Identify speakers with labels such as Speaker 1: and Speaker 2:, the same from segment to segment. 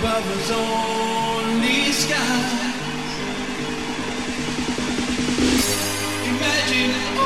Speaker 1: Us only sky. Imagine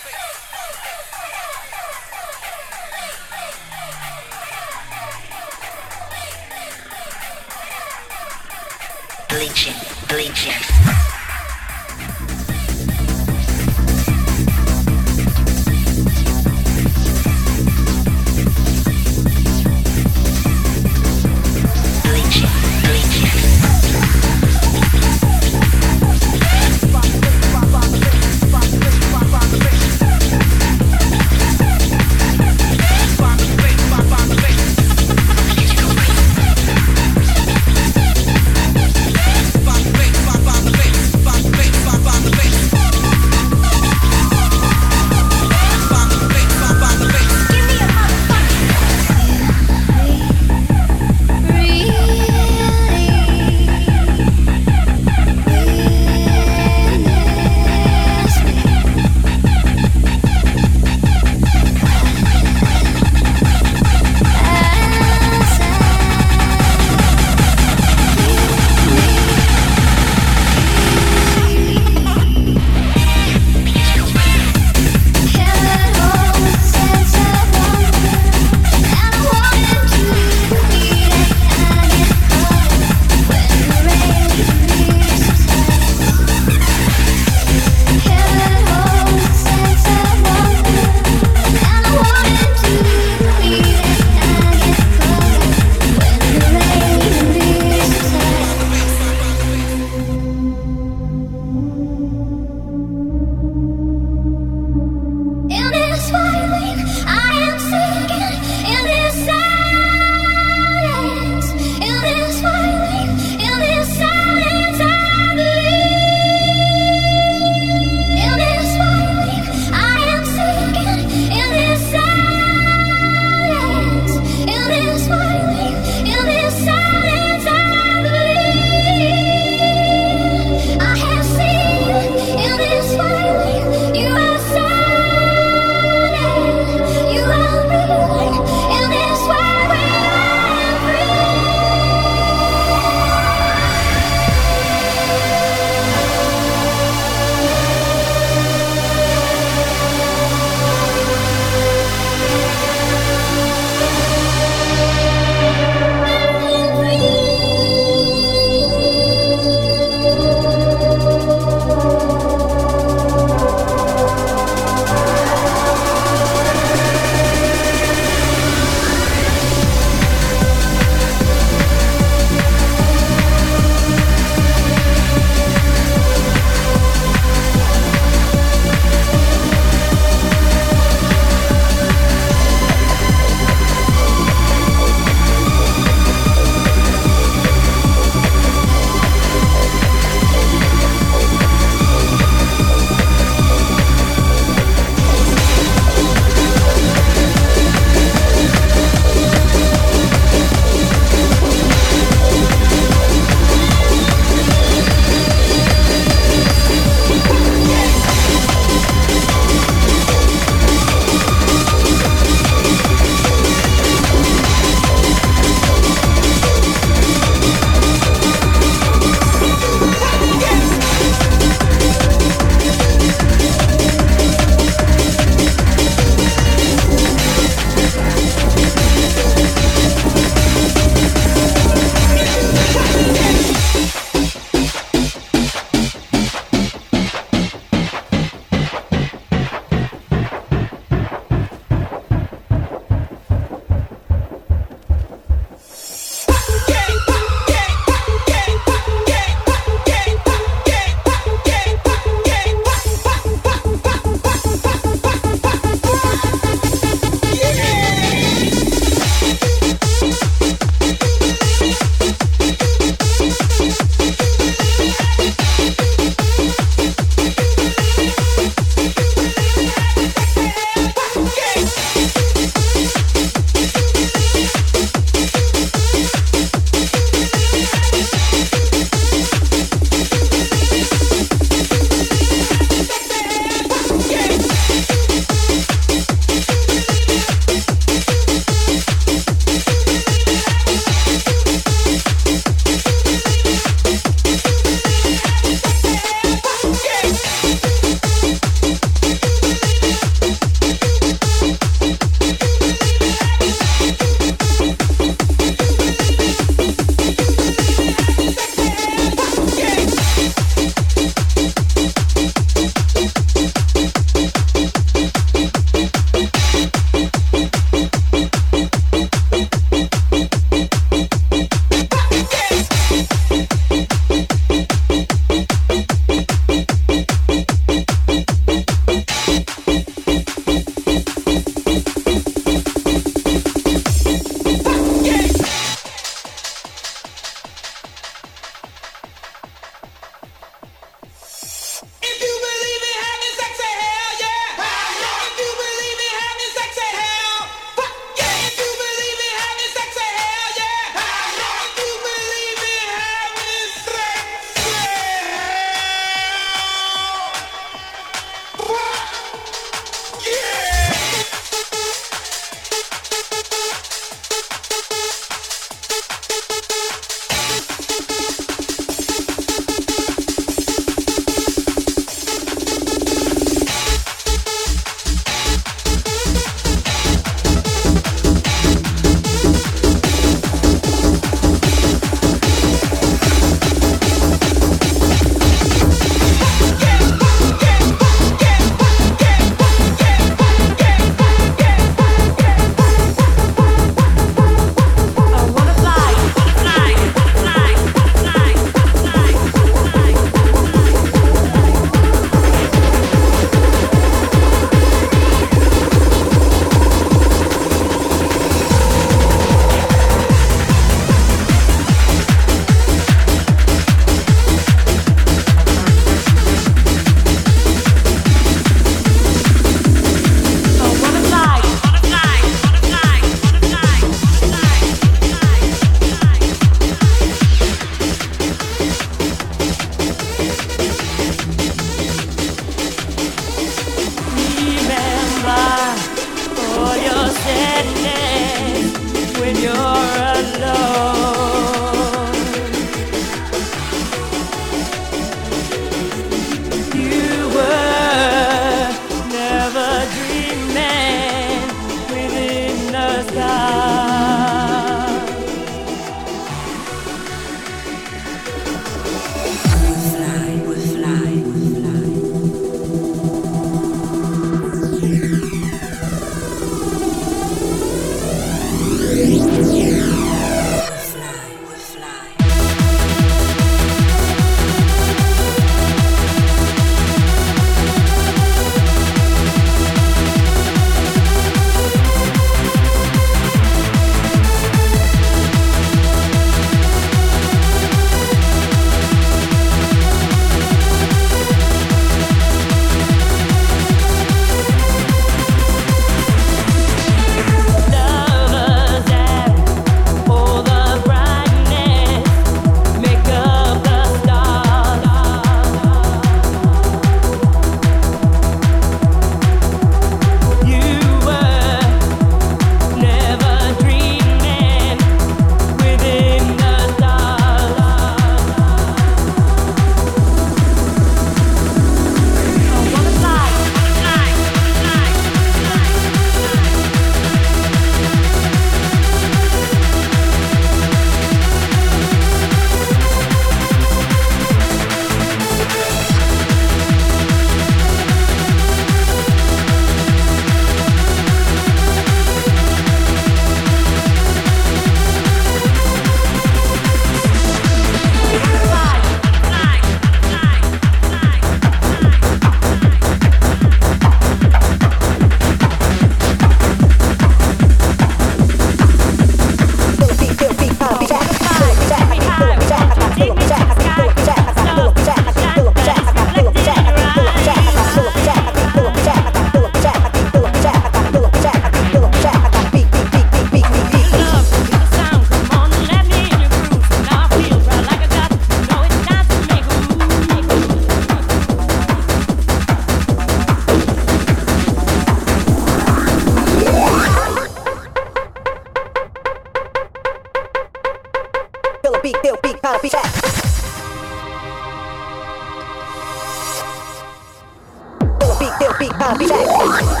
Speaker 2: feel